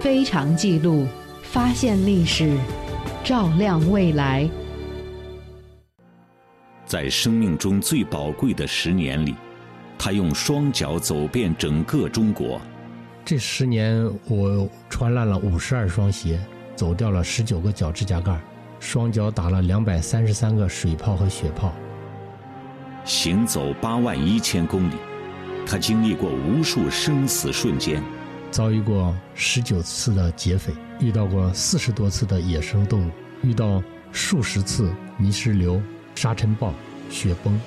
非常记录，发现历史，照亮未来。在生命中最宝贵的十年里，他用双脚走遍整个中国。这十年，我穿烂了五十二双鞋，走掉了十九个脚指甲盖，双脚打了两百三十三个水泡和血泡。行走八万一千公里，他经历过无数生死瞬间，遭遇过十九次的劫匪，遇到过四十多次的野生动物，遇到数十次泥石流、沙尘暴、雪崩。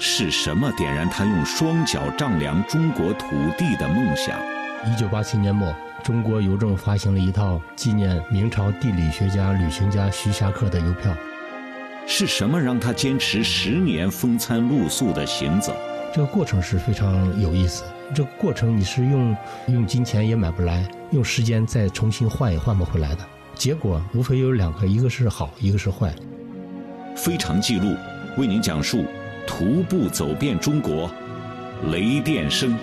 是什么点燃他用双脚丈量中国土地的梦想？一九八七年末，中国邮政发行了一套纪念明朝地理学家、旅行家徐霞客的邮票。是什么让他坚持十年风餐露宿的行走？这个过程是非常有意思。这个过程你是用用金钱也买不来，用时间再重新换也换不回来的。结果无非有两个，一个是好，一个是坏。非常记录为您讲述徒步走遍中国，雷电声。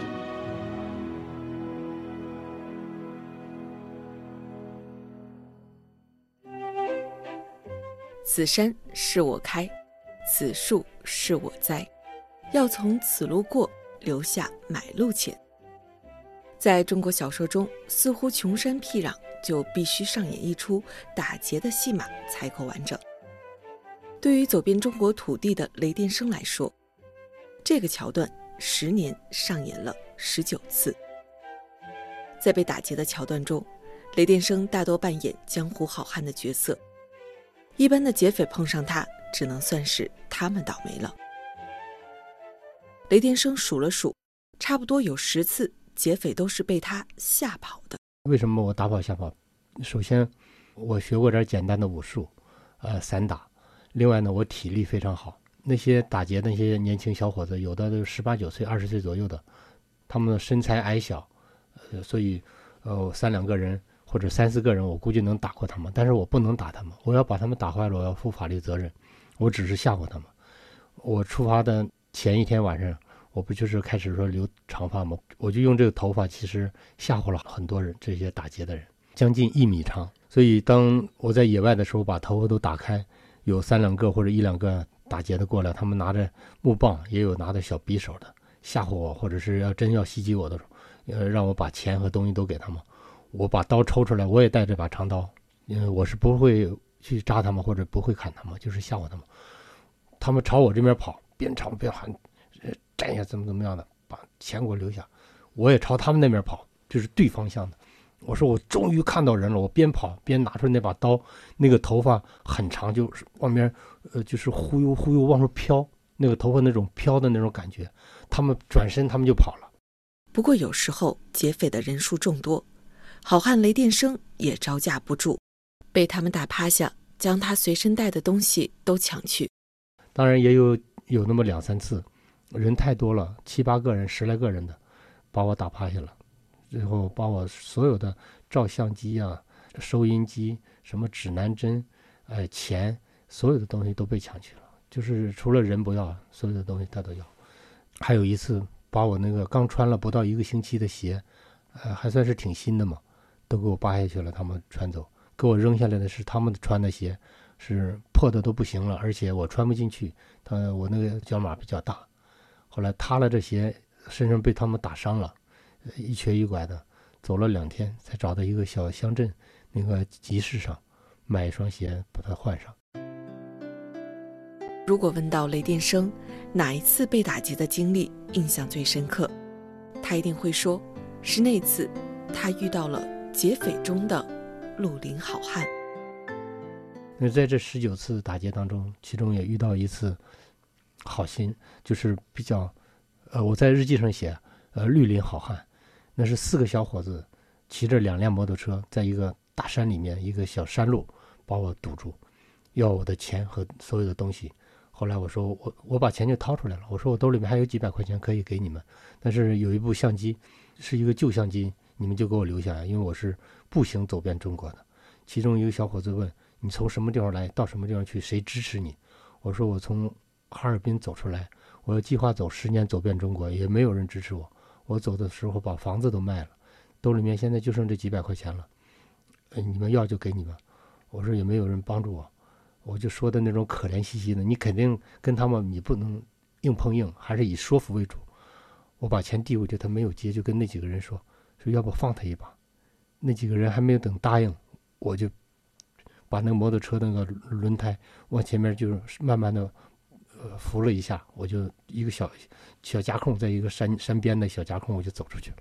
此山是我开，此树是我栽，要从此路过，留下买路钱。在中国小说中，似乎穷山僻壤就必须上演一出打劫的戏码才够完整。对于走遍中国土地的雷电生来说，这个桥段十年上演了十九次。在被打劫的桥段中，雷电生大多扮演江湖好汉的角色。一般的劫匪碰上他，只能算是他们倒霉了。雷天生数了数，差不多有十次劫匪都是被他吓跑的。为什么我打跑吓跑？首先，我学过点简单的武术，呃，散打。另外呢，我体力非常好。那些打劫那些年轻小伙子，有的都十八九岁、二十岁左右的，他们的身材矮小，呃，所以，呃，三两个人。或者三四个人，我估计能打过他们，但是我不能打他们，我要把他们打坏了，我要负法律责任。我只是吓唬他们。我出发的前一天晚上，我不就是开始说留长发吗？我就用这个头发，其实吓唬了很多人，这些打劫的人，将近一米长。所以当我在野外的时候，把头发都打开，有三两个或者一两个打劫的过来，他们拿着木棒，也有拿着小匕首的吓唬我，或者是要真要袭击我的时候，呃，让我把钱和东西都给他们。我把刀抽出来，我也带这把长刀，因为我是不会去扎他们或者不会砍他们，就是吓唬他们。他们朝我这边跑，边唱边喊，呃站下怎么怎么样的，把钱给我留下。我也朝他们那边跑，就是对方向的。我说我终于看到人了，我边跑边拿出那把刀，那个头发很长，就是往边，呃，就是忽悠忽悠往出飘，那个头发那种飘的那种感觉。他们转身，他们就跑了。不过有时候劫匪的人数众多。好汉雷电生也招架不住，被他们打趴下，将他随身带的东西都抢去。当然也有有那么两三次，人太多了，七八个人、十来个人的，把我打趴下了，最后把我所有的照相机啊、收音机、什么指南针、哎钱，所有的东西都被抢去了。就是除了人不要，所有的东西他都要。还有一次，把我那个刚穿了不到一个星期的鞋，呃，还算是挺新的嘛。都给我扒下去了，他们穿走，给我扔下来的是他们穿的鞋，是破的都不行了，而且我穿不进去，他我那个脚码比较大，后来塌了这鞋，身上被他们打伤了，一瘸一拐的，走了两天才找到一个小乡镇那个集市上买一双鞋把它换上。如果问到雷电生哪一次被打击的经历印象最深刻，他一定会说是那次他遇到了。劫匪中的绿林好汉。那在这十九次打劫当中，其中也遇到一次好心，就是比较，呃，我在日记上写，呃，绿林好汉，那是四个小伙子骑着两辆摩托车，在一个大山里面一个小山路把我堵住，要我的钱和所有的东西。后来我说我我把钱就掏出来了，我说我兜里面还有几百块钱可以给你们，但是有一部相机是一个旧相机。你们就给我留下来，因为我是步行走遍中国的。其中一个小伙子问：“你从什么地方来？到什么地方去？谁支持你？”我说：“我从哈尔滨走出来，我计划走十年走遍中国，也没有人支持我。我走的时候把房子都卖了，兜里面现在就剩这几百块钱了，呃，你们要就给你们。我说也没有人帮助我，我就说的那种可怜兮兮的。你肯定跟他们，你不能硬碰硬，还是以说服为主。我把钱递过去，他没有接，就跟那几个人说，说要不放他一把。那几个人还没有等答应，我就把那个摩托车那个轮胎往前面就是慢慢的。呃，扶了一下，我就一个小小夹空，在一个山山边的小夹空，我就走出去了。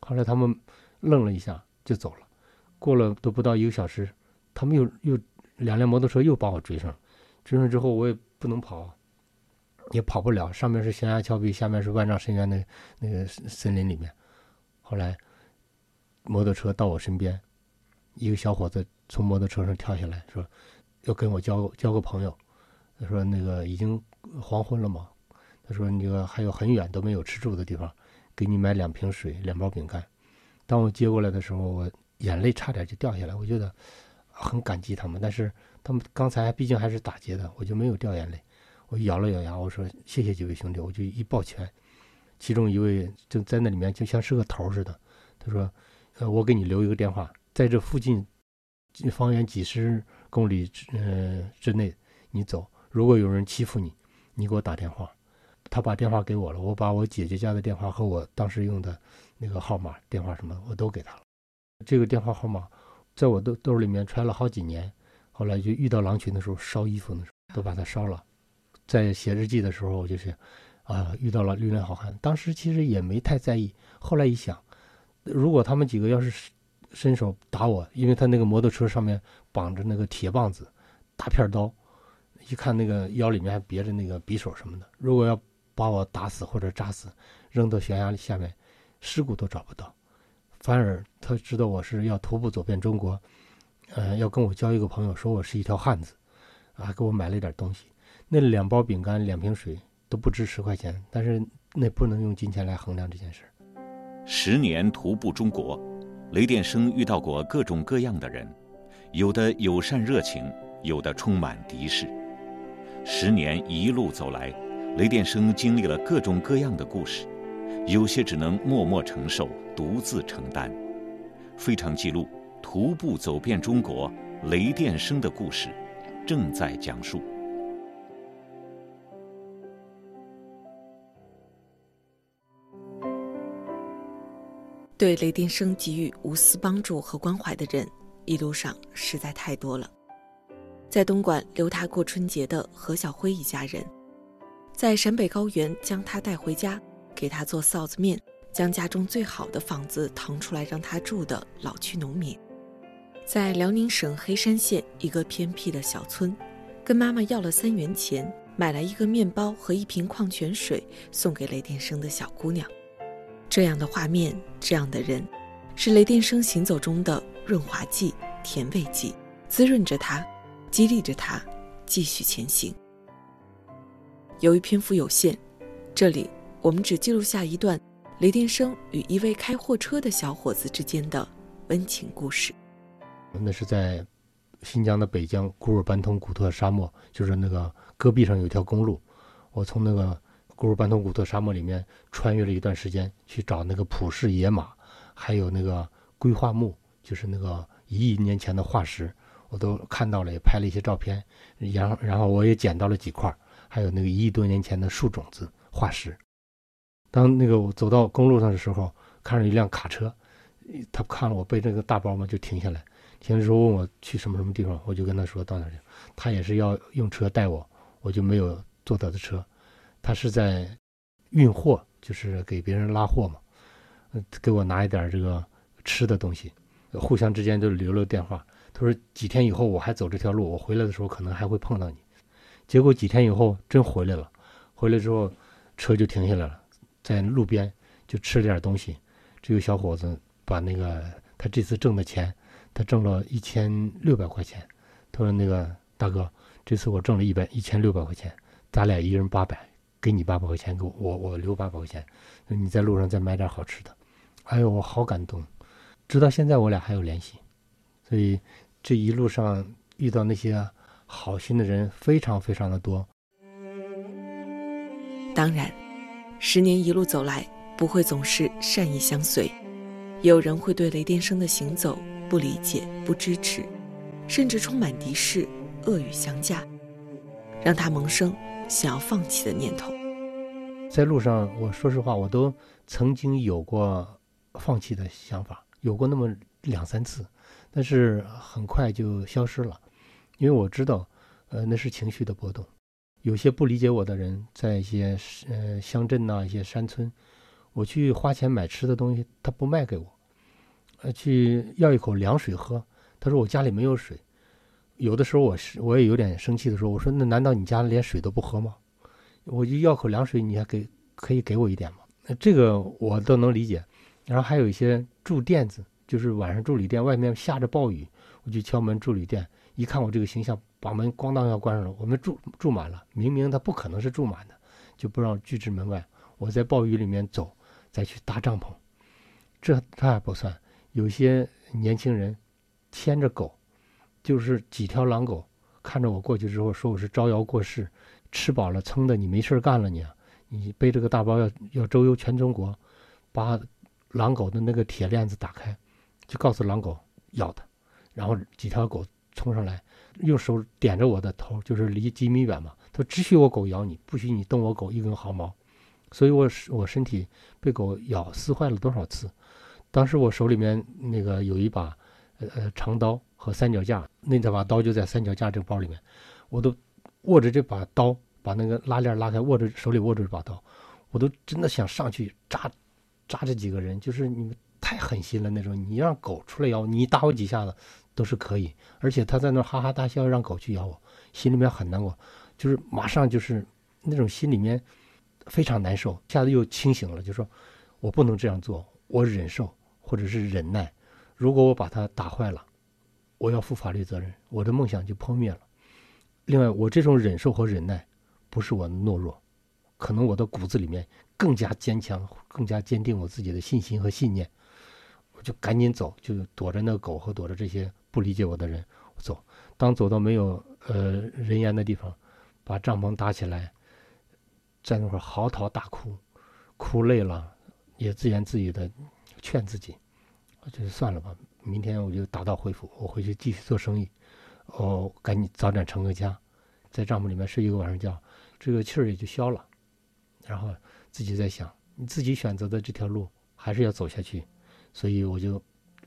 后来他们愣了一下，就走了。过了都不到一个小时，他们又又两辆摩托车又把我追上了。追上之后，我也不能跑，也跑不了。上面是悬崖峭壁，下面是万丈深渊的那个森林里面。后来摩托车到我身边，一个小伙子从摩托车上跳下来说：“要跟我交交个朋友。”他说：“那个已经黄昏了嘛？他说那个还有很远都没有吃住的地方，给你买两瓶水，两包饼干。当我接过来的时候，我眼泪差点就掉下来。我觉得很感激他们，但是他们刚才毕竟还是打劫的，我就没有掉眼泪。我咬了咬牙，我说谢谢几位兄弟，我就一抱拳。其中一位就在那里面，就像是个头似的。他说：呃，我给你留一个电话，在这附近方圆几十公里之呃之内，你走。”如果有人欺负你，你给我打电话。他把电话给我了，我把我姐姐家的电话和我当时用的那个号码、电话什么我都给他了。这个电话号码在我兜兜里面揣了好几年。后来就遇到狼群的时候，烧衣服的时候都把它烧了。在写日记的时候，我就是啊，遇到了绿林好汉。当时其实也没太在意。后来一想，如果他们几个要是伸手打我，因为他那个摩托车上面绑着那个铁棒子、大片刀。一看那个腰里面还别着那个匕首什么的，如果要把我打死或者扎死，扔到悬崖下面，尸骨都找不到。反而他知道我是要徒步走遍中国，呃，要跟我交一个朋友，说我是一条汉子，还给我买了一点东西。那两包饼干、两瓶水都不值十块钱，但是那不能用金钱来衡量这件事。十年徒步中国，雷电生遇到过各种各样的人，有的友善热情，有的充满敌视。十年一路走来，雷电生经历了各种各样的故事，有些只能默默承受、独自承担。非常记录徒步走遍中国，雷电生的故事正在讲述。对雷电生给予无私帮助和关怀的人，一路上实在太多了。在东莞留他过春节的何小辉一家人，在陕北高原将他带回家，给他做臊子面，将家中最好的房子腾出来让他住的老区农民，在辽宁省黑山县一个偏僻的小村，跟妈妈要了三元钱，买来一个面包和一瓶矿泉水送给雷电生的小姑娘。这样的画面，这样的人，是雷电生行走中的润滑剂、甜味剂，滋润着他。激励着他继续前行。由于篇幅有限，这里我们只记录下一段雷电生与一位开货车的小伙子之间的温情故事。那是在新疆的北疆古尔班通古特沙漠，就是那个戈壁上有一条公路。我从那个古尔班通古特沙漠里面穿越了一段时间，去找那个普氏野马，还有那个硅化木，就是那个一亿年前的化石。我都看到了，也拍了一些照片，然后然后我也捡到了几块，还有那个一亿多年前的树种子化石。当那个我走到公路上的时候，看着一辆卡车，他看了我背这个大包嘛，就停下来。停的时候问我去什么什么地方，我就跟他说到哪去。他也是要用车带我，我就没有坐他的车。他是在运货，就是给别人拉货嘛，给我拿一点这个吃的东西，互相之间就留了电话。他说：“几天以后我还走这条路，我回来的时候可能还会碰到你。”结果几天以后真回来了，回来之后车就停下来了，在路边就吃了点东西。这个小伙子把那个他这次挣的钱，他挣了一千六百块钱。他说：“那个大哥，这次我挣了一百一千六百块钱，咱俩一人八百，给你八百块钱，给我我我留八百块钱，你在路上再买点好吃的。”哎呦，我好感动，直到现在我俩还有联系。所以，这一路上遇到那些好心的人非常非常的多。当然，十年一路走来，不会总是善意相随。有人会对雷电生的行走不理解、不支持，甚至充满敌视、恶语相加，让他萌生想要放弃的念头。在路上，我说实话，我都曾经有过放弃的想法，有过那么两三次，但是很快就消失了，因为我知道，呃，那是情绪的波动。有些不理解我的人，在一些呃乡镇呐、一些山村，我去花钱买吃的东西，他不卖给我，呃，去要一口凉水喝，他说我家里没有水。有的时候我是我也有点生气的时候，我说那难道你家连水都不喝吗？我就要口凉水，你还给可以给我一点吗？那这个我都能理解。然后还有一些住店子，就是晚上住旅店，外面下着暴雨，我去敲门住旅店，一看我这个形象，把门咣当要关上了。我们住住满了，明明他不可能是住满的，就不让拒之门外。我在暴雨里面走，再去搭帐篷，这他还不算。有些年轻人牵着狗，就是几条狼狗，看着我过去之后，说我是招摇过市。吃饱了撑的，你没事干了你，你背着个大包要要周游全中国，把狼狗的那个铁链子打开，就告诉狼狗咬它，然后几条狗冲上来，用手点着我的头，就是离几米远嘛，他只许我狗咬你，不许你动我狗一根毫毛，所以我我身体被狗咬撕坏了多少次，当时我手里面那个有一把呃呃长刀和三脚架，那这把刀就在三脚架这个包里面，我都。握着这把刀，把那个拉链拉开，握着手里握着这把刀，我都真的想上去扎，扎这几个人，就是你们太狠心了那种。你让狗出来咬你，打我几下子都是可以。而且他在那哈哈大笑，让狗去咬我，心里面很难过，就是马上就是那种心里面非常难受。一下子又清醒了，就说我不能这样做，我忍受或者是忍耐。如果我把它打坏了，我要负法律责任，我的梦想就破灭了。另外，我这种忍受和忍耐，不是我懦弱，可能我的骨子里面更加坚强，更加坚定我自己的信心和信念。我就赶紧走，就躲着那个狗和躲着这些不理解我的人走。当走到没有呃人烟的地方，把帐篷搭起来，在那块嚎啕大哭，哭累了，也自言自语的劝自己，就算了吧，明天我就打道回府，我回去继续做生意。哦，赶紧早点成个家，在帐篷里面睡一个晚上觉，这个气儿也就消了。然后自己在想，你自己选择的这条路还是要走下去，所以我就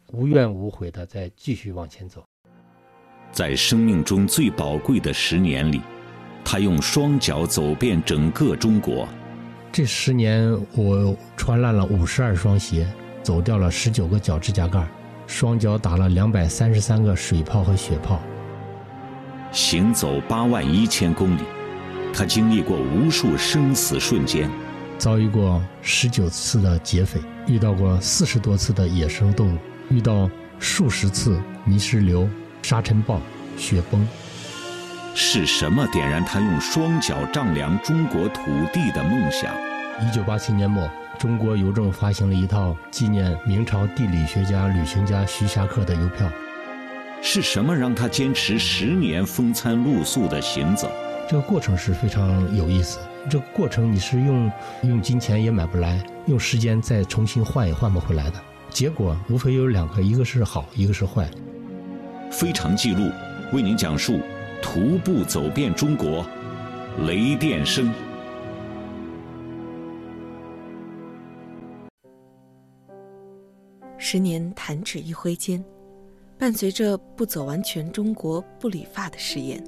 无怨无悔的再继续往前走。在生命中最宝贵的十年里，他用双脚走遍整个中国。这十年，我穿烂了五十二双鞋，走掉了十九个脚指甲盖，双脚打了两百三十三个水泡和血泡。行走八万一千公里，他经历过无数生死瞬间，遭遇过十九次的劫匪，遇到过四十多次的野生动物，遇到数十次泥石流、沙尘暴、雪崩。是什么点燃他用双脚丈量中国土地的梦想？一九八七年末，中国邮政发行了一套纪念明朝地理学家、旅行家徐霞客的邮票。是什么让他坚持十年风餐露宿的行走？这个过程是非常有意思。这个过程你是用用金钱也买不来，用时间再重新换也换不回来的。结果无非有两个，一个是好，一个是坏。非常记录为您讲述徒步走遍中国，雷电声。十年弹指一挥间。伴随着不走完全中国不理发的誓言，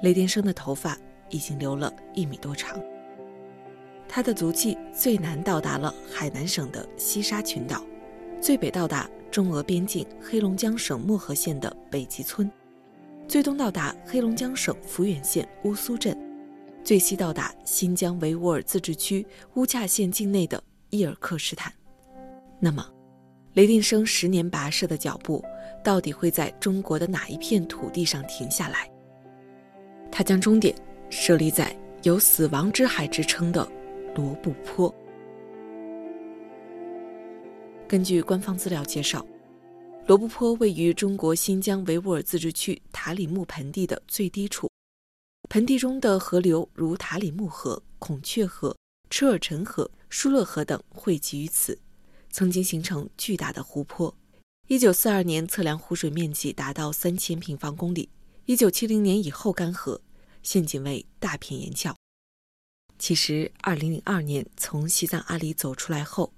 雷电生的头发已经留了一米多长。他的足迹最南到达了海南省的西沙群岛，最北到达中俄边境黑龙江省漠河县的北极村，最东到达黑龙江省抚远县乌苏镇，最西到达新疆维吾尔自治区乌恰县境内的伊尔克什坦。那么，雷定生十年跋涉的脚步。到底会在中国的哪一片土地上停下来？他将终点设立在有“死亡之海”之称的罗布泊。根据官方资料介绍，罗布泊位于中国新疆维吾尔自治区塔里木盆地的最低处，盆地中的河流如塔里木河、孔雀河、车尔臣河、舒勒河等汇集于此，曾经形成巨大的湖泊。一九四二年测量湖水面积达到三千平方公里。一九七零年以后干涸，现仅为大片岩峭。其实，二零零二年从西藏阿里走出来后，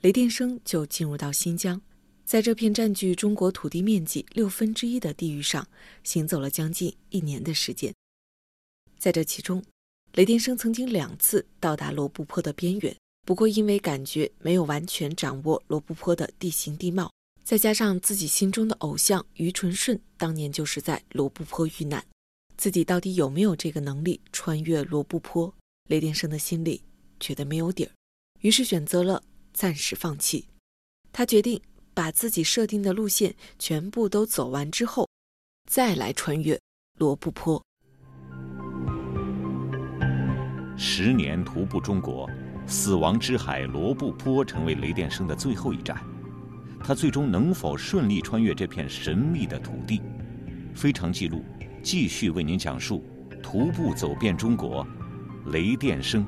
雷电生就进入到新疆，在这片占据中国土地面积六分之一的地域上行走了将近一年的时间。在这其中，雷电生曾经两次到达罗布泊的边缘，不过因为感觉没有完全掌握罗布泊的地形地貌。再加上自己心中的偶像于纯顺当年就是在罗布泊遇难，自己到底有没有这个能力穿越罗布泊？雷电生的心里觉得没有底儿，于是选择了暂时放弃。他决定把自己设定的路线全部都走完之后，再来穿越罗布泊。十年徒步中国，死亡之海罗布泊成为雷电生的最后一站。他最终能否顺利穿越这片神秘的土地？非常记录继续为您讲述：徒步走遍中国，雷电声。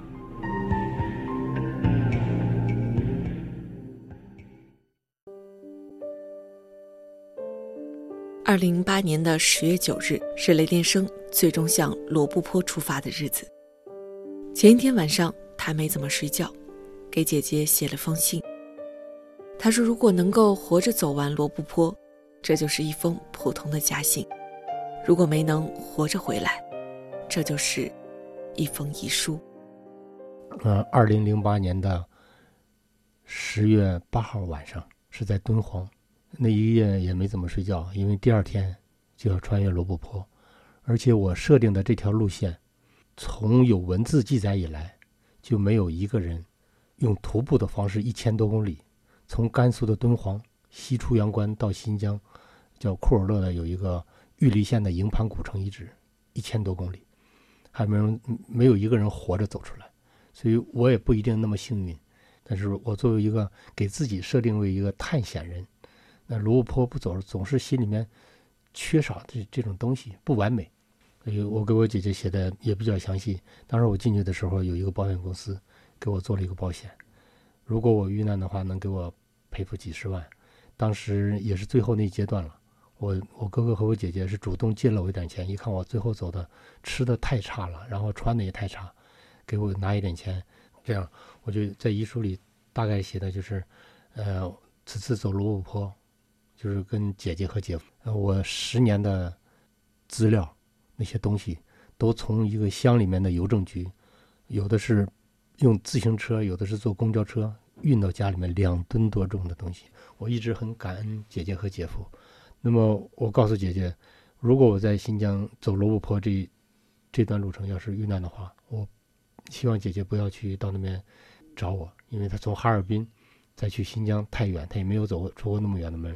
二零零八年的十月九日是雷电生最终向罗布泊出发的日子。前一天晚上，还没怎么睡觉，给姐姐写了封信。他说：“如果能够活着走完罗布泊，这就是一封普通的家信；如果没能活着回来，这就是一封遗书。”呃，二零零八年的十月八号晚上是在敦煌，那一夜也没怎么睡觉，因为第二天就要穿越罗布泊，而且我设定的这条路线，从有文字记载以来，就没有一个人用徒步的方式一千多公里。从甘肃的敦煌西出阳关到新疆，叫库尔勒的有一个玉梨县的营盘古城遗址，一千多公里，还没人没有一个人活着走出来，所以我也不一定那么幸运。但是我作为一个给自己设定为一个探险人，那罗布泊不走，总是心里面缺少这这种东西，不完美。我给我姐姐写的也比较详细。当时我进去的时候，有一个保险公司给我做了一个保险。如果我遇难的话，能给我赔付几十万。当时也是最后那阶段了，我我哥哥和我姐姐是主动借了我一点钱，一看我最后走的吃的太差了，然后穿的也太差，给我拿一点钱，这样我就在遗书里大概写的就是，呃，此次走罗布泊，就是跟姐姐和姐夫，我十年的资料那些东西都从一个乡里面的邮政局，有的是。用自行车，有的是坐公交车运到家里面两吨多重的东西。我一直很感恩姐姐和姐夫。那么我告诉姐姐，如果我在新疆走罗布泊这这段路程要是遇难的话，我希望姐姐不要去到那边找我，因为她从哈尔滨再去新疆太远，她也没有走过出过那么远的门。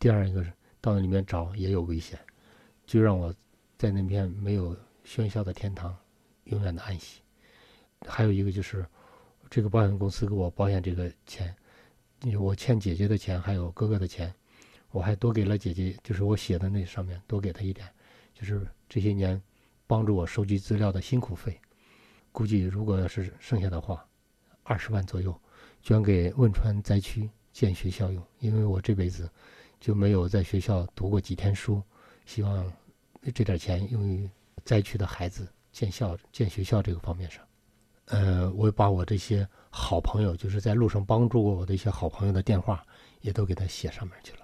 第二一个是到那里面找也有危险，就让我在那片没有喧嚣的天堂永远的安息。还有一个就是，这个保险公司给我保险这个钱，我欠姐姐的钱，还有哥哥的钱，我还多给了姐姐，就是我写的那上面多给他一点，就是这些年帮助我收集资料的辛苦费，估计如果要是剩下的话，二十万左右，捐给汶川灾区建学校用，因为我这辈子就没有在学校读过几天书，希望这点钱用于灾区的孩子建校建学校这个方面上。呃，我把我这些好朋友，就是在路上帮助过我的一些好朋友的电话，也都给他写上面去了。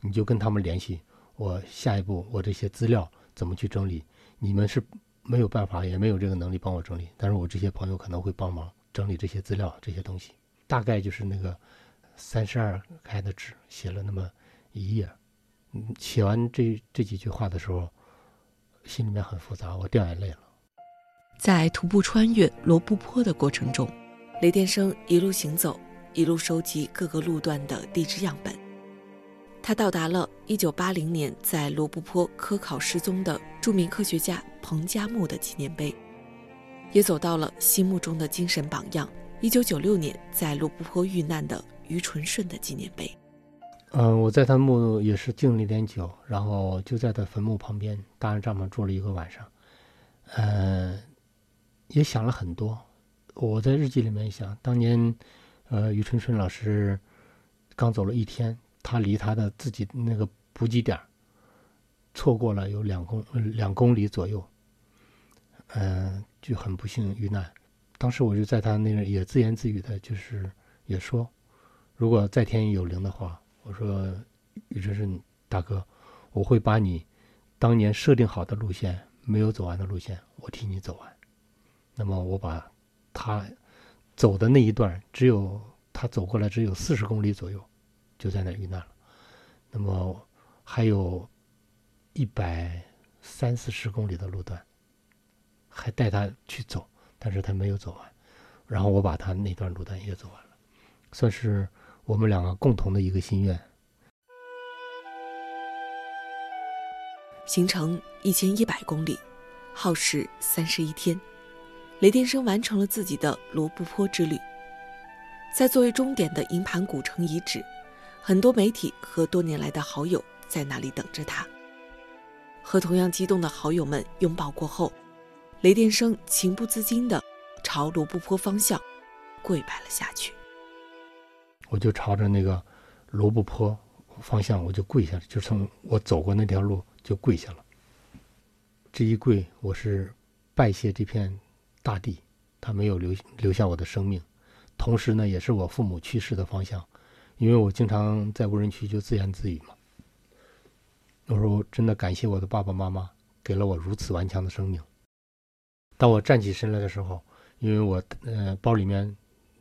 你就跟他们联系，我下一步我这些资料怎么去整理？你们是没有办法，也没有这个能力帮我整理，但是我这些朋友可能会帮忙整理这些资料，这些东西。大概就是那个三十二开的纸，写了那么一页。嗯，写完这这几句话的时候，心里面很复杂，我掉眼泪了。在徒步穿越罗布泊的过程中，雷电生一路行走，一路收集各个路段的地质样本。他到达了1980年在罗布泊科考失踪的著名科学家彭加木的纪念碑，也走到了心目中的精神榜样 ——1996 年在罗布泊遇难的于纯顺的纪念碑。嗯，我在他墓也是敬了一点酒，然后就在他坟墓旁边搭着帐篷住了一个晚上。嗯。也想了很多，我在日记里面想，当年，呃，于春春老师刚走了一天，他离他的自己那个补给点错过了有两公两公里左右，嗯，就很不幸遇难。当时我就在他那个也自言自语的，就是也说，如果在天有灵的话，我说于春春大哥，我会把你当年设定好的路线没有走完的路线，我替你走完。那么我把他走的那一段，只有他走过来只有四十公里左右，就在那遇难了。那么还有一百三四十公里的路段，还带他去走，但是他没有走完。然后我把他那段路段也走完了，算是我们两个共同的一个心愿。行程一千一百公里，耗时三十一天。雷电生完成了自己的罗布泊之旅，在作为终点的营盘古城遗址，很多媒体和多年来的好友在那里等着他。和同样激动的好友们拥抱过后，雷电生情不自禁地朝罗布泊方向跪拜了下去。我就朝着那个罗布泊方向，我就跪下了，就从我走过那条路就跪下了。这一跪，我是拜谢这片。大地，它没有留留下我的生命，同时呢，也是我父母去世的方向，因为我经常在无人区就自言自语嘛。我说我真的感谢我的爸爸妈妈，给了我如此顽强的生命。当我站起身来的时候，因为我呃包里面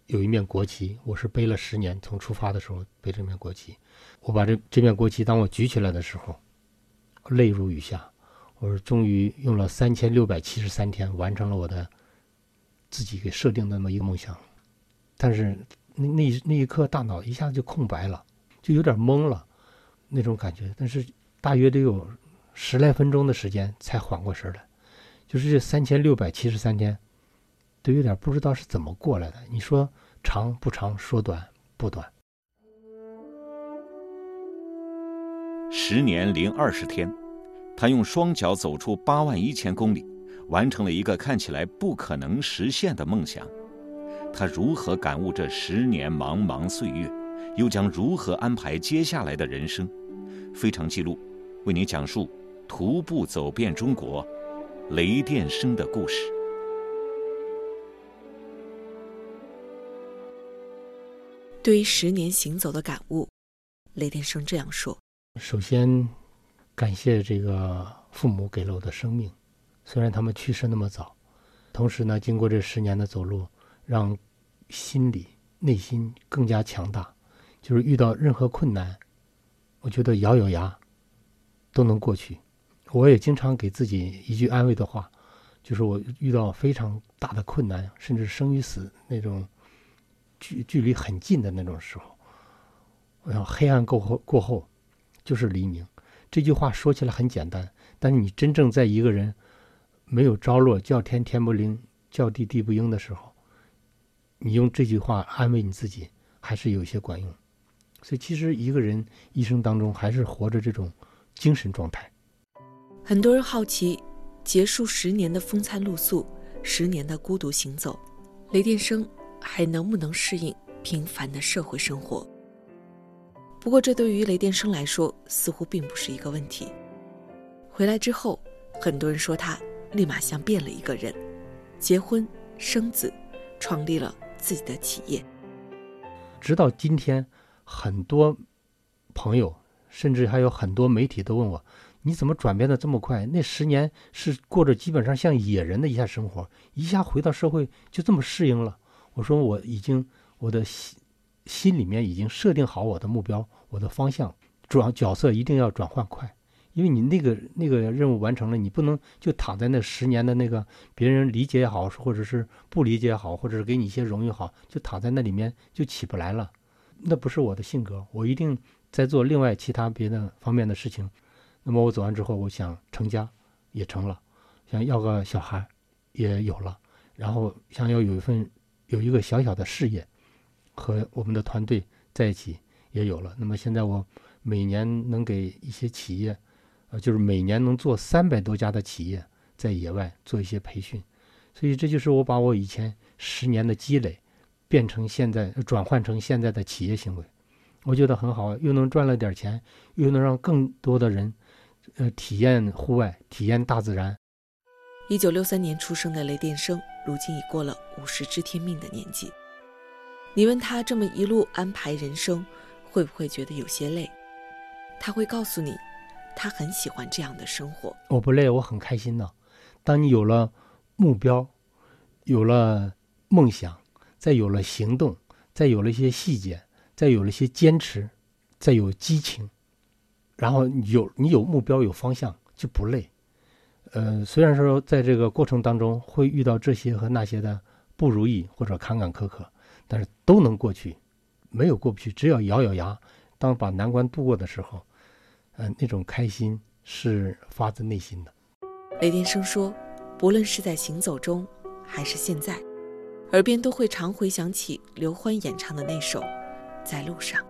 有一面国旗，我是背了十年，从出发的时候背这面国旗，我把这这面国旗当我举起来的时候，泪如雨下。我说终于用了三千六百七十三天完成了我的。自己给设定的那么一个梦想，但是那那那一刻大脑一下子就空白了，就有点懵了，那种感觉。但是大约得有十来分钟的时间才缓过神来，就是这三千六百七十三天，都有点不知道是怎么过来的。你说长不长，说短不短。十年零二十天，他用双脚走出八万一千公里。完成了一个看起来不可能实现的梦想，他如何感悟这十年茫茫岁月，又将如何安排接下来的人生？非常记录，为您讲述徒步走遍中国，雷电生的故事。对于十年行走的感悟，雷天生这样说：首先，感谢这个父母给了我的生命。虽然他们去世那么早，同时呢，经过这十年的走路，让心里内心更加强大。就是遇到任何困难，我觉得咬咬牙都能过去。我也经常给自己一句安慰的话，就是我遇到非常大的困难，甚至生与死那种距距离很近的那种时候，我想黑暗过后过后就是黎明。这句话说起来很简单，但是你真正在一个人。没有着落，叫天天不灵，叫地地不应的时候，你用这句话安慰你自己，还是有些管用。所以，其实一个人一生当中，还是活着这种精神状态。很多人好奇，结束十年的风餐露宿，十年的孤独行走，雷电生还能不能适应平凡的社会生活？不过，这对于雷电生来说，似乎并不是一个问题。回来之后，很多人说他。立马像变了一个人，结婚生子，创立了自己的企业。直到今天，很多朋友，甚至还有很多媒体都问我：“你怎么转变的这么快？那十年是过着基本上像野人的一下生活，一下回到社会就这么适应了？”我说：“我已经我的心心里面已经设定好我的目标，我的方向，转角色一定要转换快。”因为你那个那个任务完成了，你不能就躺在那十年的那个别人理解也好，或者是不理解也好，或者是给你一些荣誉好，就躺在那里面就起不来了。那不是我的性格，我一定在做另外其他别的方面的事情。那么我走完之后，我想成家也成了，想要个小孩也有了，然后想要有一份有一个小小的事业和我们的团队在一起也有了。那么现在我每年能给一些企业。呃，就是每年能做三百多家的企业，在野外做一些培训，所以这就是我把我以前十年的积累，变成现在转换成现在的企业行为，我觉得很好，又能赚了点钱，又能让更多的人，呃，体验户外，体验大自然。一九六三年出生的雷电生，如今已过了五十知天命的年纪。你问他这么一路安排人生，会不会觉得有些累？他会告诉你，他很喜欢这样的生活。我不累，我很开心呢。当你有了目标，有了梦想。再有了行动，再有了一些细节，再有了一些坚持，再有激情，然后有你有目标有方向就不累。呃，虽然说在这个过程当中会遇到这些和那些的不如意或者坎坎坷坷，但是都能过去，没有过不去。只要咬咬牙，当把难关度过的时候，呃，那种开心是发自内心的。雷天生说，不论是在行走中，还是现在。耳边都会常回想起刘欢演唱的那首《在路上》，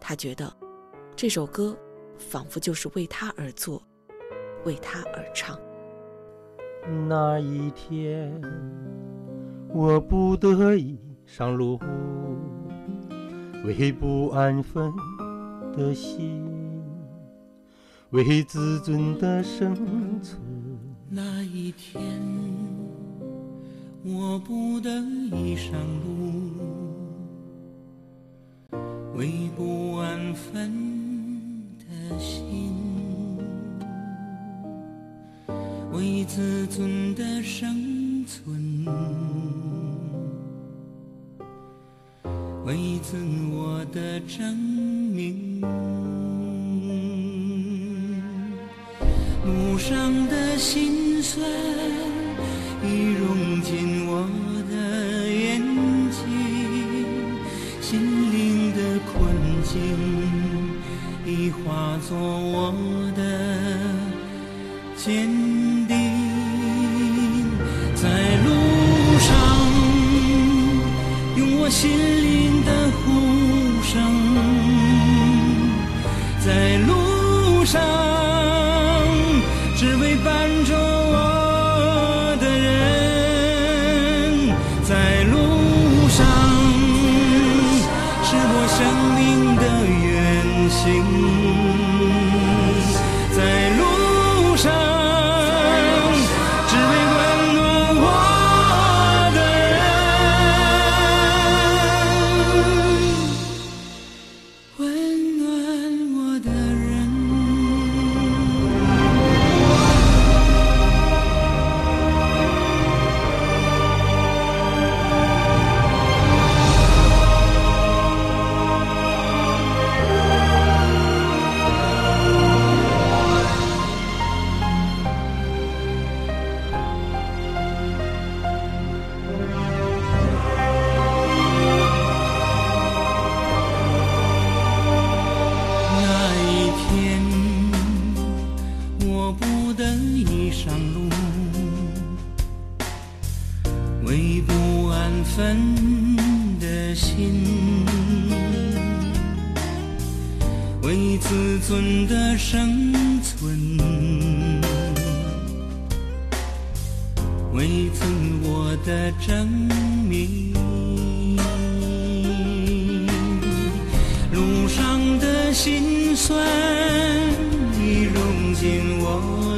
他觉得这首歌仿佛就是为他而作，为他而唱。那一天，我不得已上路，为不安分的心，为自尊的生存。那一天。我不得已上路，为不安分的心，为自尊的生存，为自我的证明。路上的心酸已融进我的眼睛，心灵的困境。已化作我的坚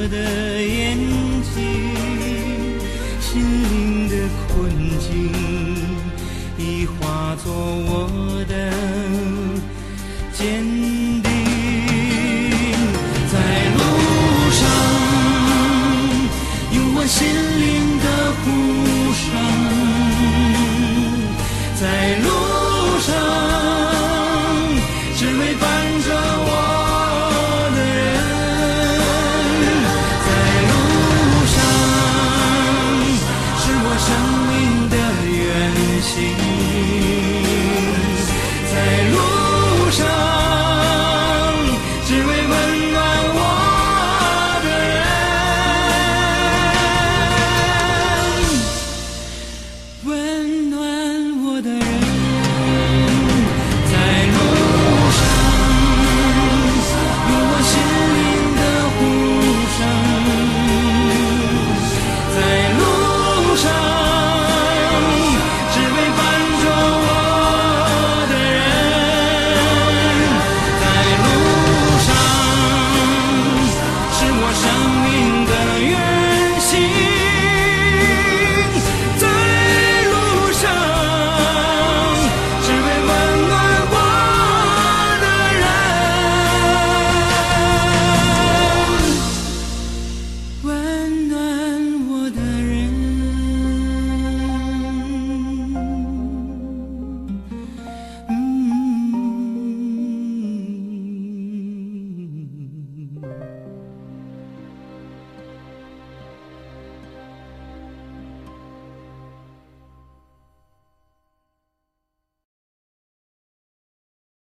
的眼睛心灵的困境已化作我的